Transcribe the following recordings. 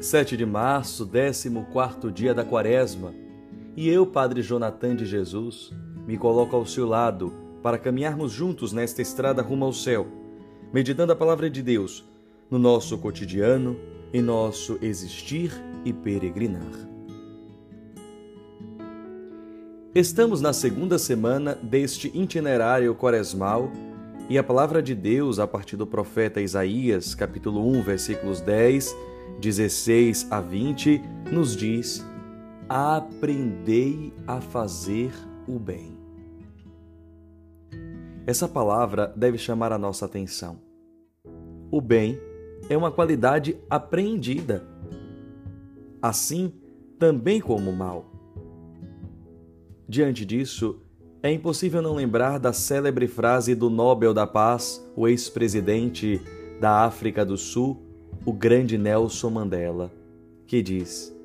7 de março, 14 dia da quaresma, e eu, Padre Jonathan de Jesus, me coloco ao seu lado para caminharmos juntos nesta estrada rumo ao céu, meditando a palavra de Deus no nosso cotidiano, em nosso existir e peregrinar. Estamos na segunda semana deste itinerário quaresmal e a palavra de Deus, a partir do profeta Isaías, capítulo 1, versículos 10 16 a 20, nos diz: Aprendei a fazer o bem. Essa palavra deve chamar a nossa atenção. O bem é uma qualidade apreendida, assim também como o mal. Diante disso, é impossível não lembrar da célebre frase do Nobel da Paz, o ex-presidente da África do Sul, o grande Nelson Mandela, que diz: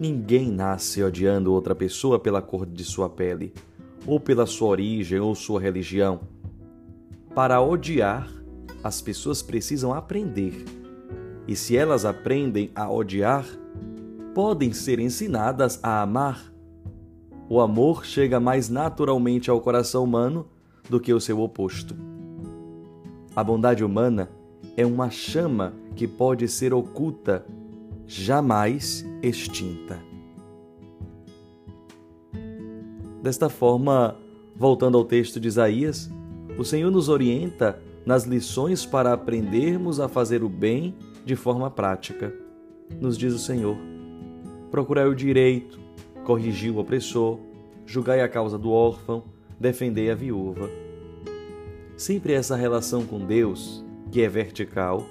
Ninguém nasce odiando outra pessoa pela cor de sua pele, ou pela sua origem ou sua religião. Para odiar, as pessoas precisam aprender. E se elas aprendem a odiar, podem ser ensinadas a amar. O amor chega mais naturalmente ao coração humano do que o seu oposto. A bondade humana é uma chama que pode ser oculta, jamais extinta. Desta forma, voltando ao texto de Isaías, o Senhor nos orienta nas lições para aprendermos a fazer o bem de forma prática. Nos diz o Senhor: procurai o direito, corrigir o opressor, julgai a causa do órfão, defendei a viúva. Sempre essa relação com Deus, que é vertical,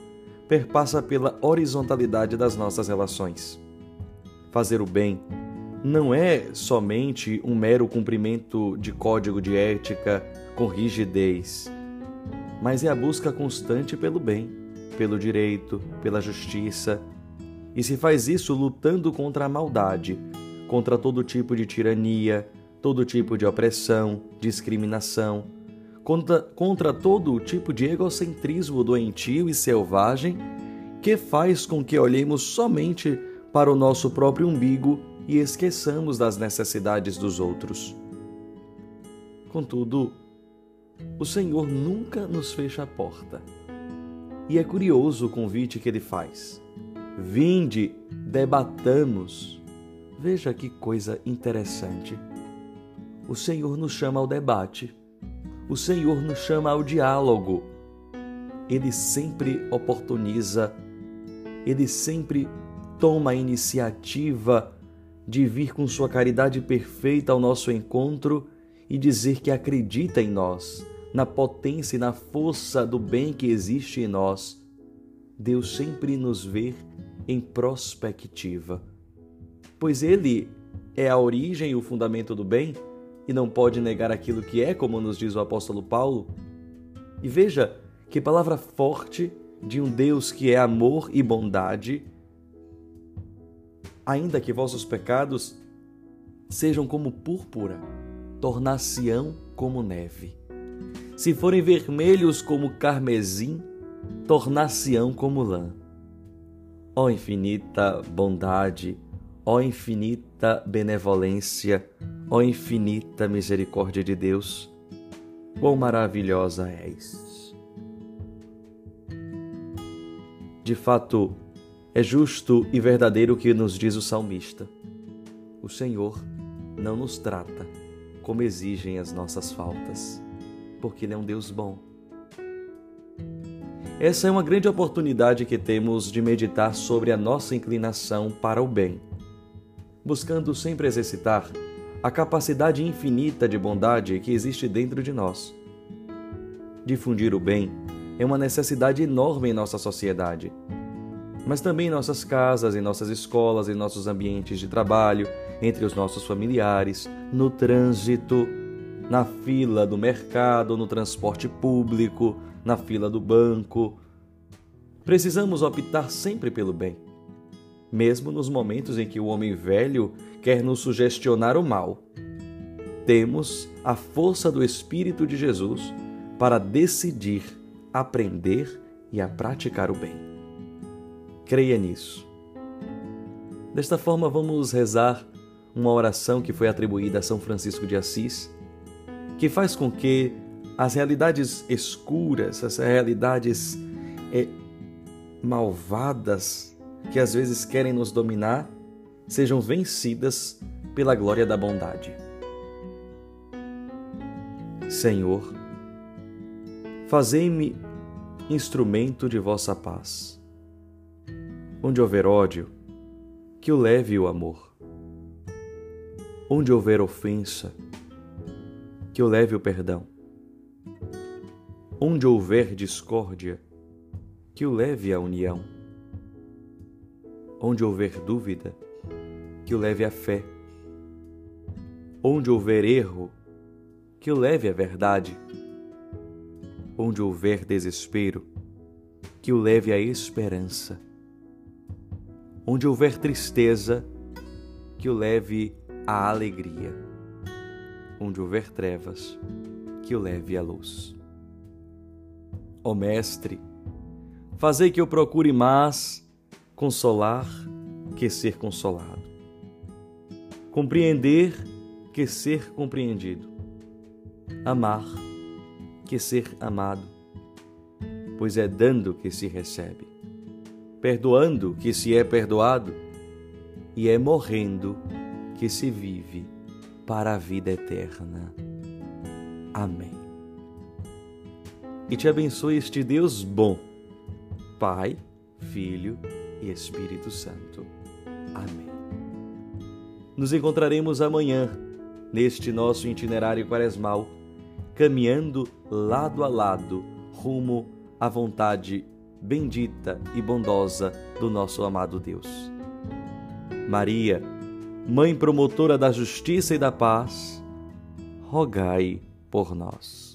perpassa pela horizontalidade das nossas relações. Fazer o bem não é somente um mero cumprimento de código de ética com rigidez, mas é a busca constante pelo bem, pelo direito, pela justiça. E se faz isso lutando contra a maldade, contra todo tipo de tirania, todo tipo de opressão, discriminação, contra, contra todo tipo de egocentrismo doentio e selvagem que faz com que olhemos somente para o nosso próprio umbigo e esqueçamos das necessidades dos outros. Contudo, o Senhor nunca nos fecha a porta. E é curioso o convite que ele faz. Vinde, debatamos. Veja que coisa interessante. O Senhor nos chama ao debate o Senhor nos chama ao diálogo. Ele sempre oportuniza, ele sempre toma a iniciativa de vir com sua caridade perfeita ao nosso encontro e dizer que acredita em nós, na potência e na força do bem que existe em nós. Deus sempre nos vê em prospectiva, pois Ele é a origem e o fundamento do bem e não pode negar aquilo que é, como nos diz o apóstolo Paulo. E veja que palavra forte de um Deus que é amor e bondade, ainda que vossos pecados sejam como púrpura, tornar-se-ão como neve. Se forem vermelhos como carmesim, tornar-se-ão como lã. Ó infinita bondade, ó infinita benevolência, Ó infinita misericórdia de Deus, quão maravilhosa és! De fato, é justo e verdadeiro o que nos diz o salmista. O Senhor não nos trata como exigem as nossas faltas, porque Ele é um Deus bom. Essa é uma grande oportunidade que temos de meditar sobre a nossa inclinação para o bem, buscando sempre exercitar a capacidade infinita de bondade que existe dentro de nós. Difundir o bem é uma necessidade enorme em nossa sociedade, mas também em nossas casas, em nossas escolas, em nossos ambientes de trabalho, entre os nossos familiares, no trânsito, na fila do mercado, no transporte público, na fila do banco. Precisamos optar sempre pelo bem mesmo nos momentos em que o homem velho quer nos sugestionar o mal. Temos a força do Espírito de Jesus para decidir, aprender e a praticar o bem. Creia nisso Desta forma, vamos rezar uma oração que foi atribuída a São Francisco de Assis, que faz com que as realidades escuras, as realidades é, malvadas que às vezes querem nos dominar, sejam vencidas pela glória da bondade. Senhor, fazei-me instrumento de vossa paz. Onde houver ódio, que o leve o amor. Onde houver ofensa, que o leve o perdão. Onde houver discórdia, que o leve a união. Onde houver dúvida, que o leve a fé. Onde houver erro, que o leve à verdade. Onde houver desespero, que o leve à esperança. Onde houver tristeza, que o leve à alegria. Onde houver trevas, que o leve à luz. Ó Mestre, fazei que eu procure mais consolar que ser consolado, compreender que ser compreendido, amar que ser amado, pois é dando que se recebe, perdoando que se é perdoado, e é morrendo que se vive para a vida eterna. Amém. E te abençoe este Deus bom, Pai, Filho e Espírito Santo. Amém. Nos encontraremos amanhã neste nosso itinerário quaresmal, caminhando lado a lado rumo à vontade bendita e bondosa do nosso amado Deus. Maria, Mãe promotora da justiça e da paz, rogai por nós.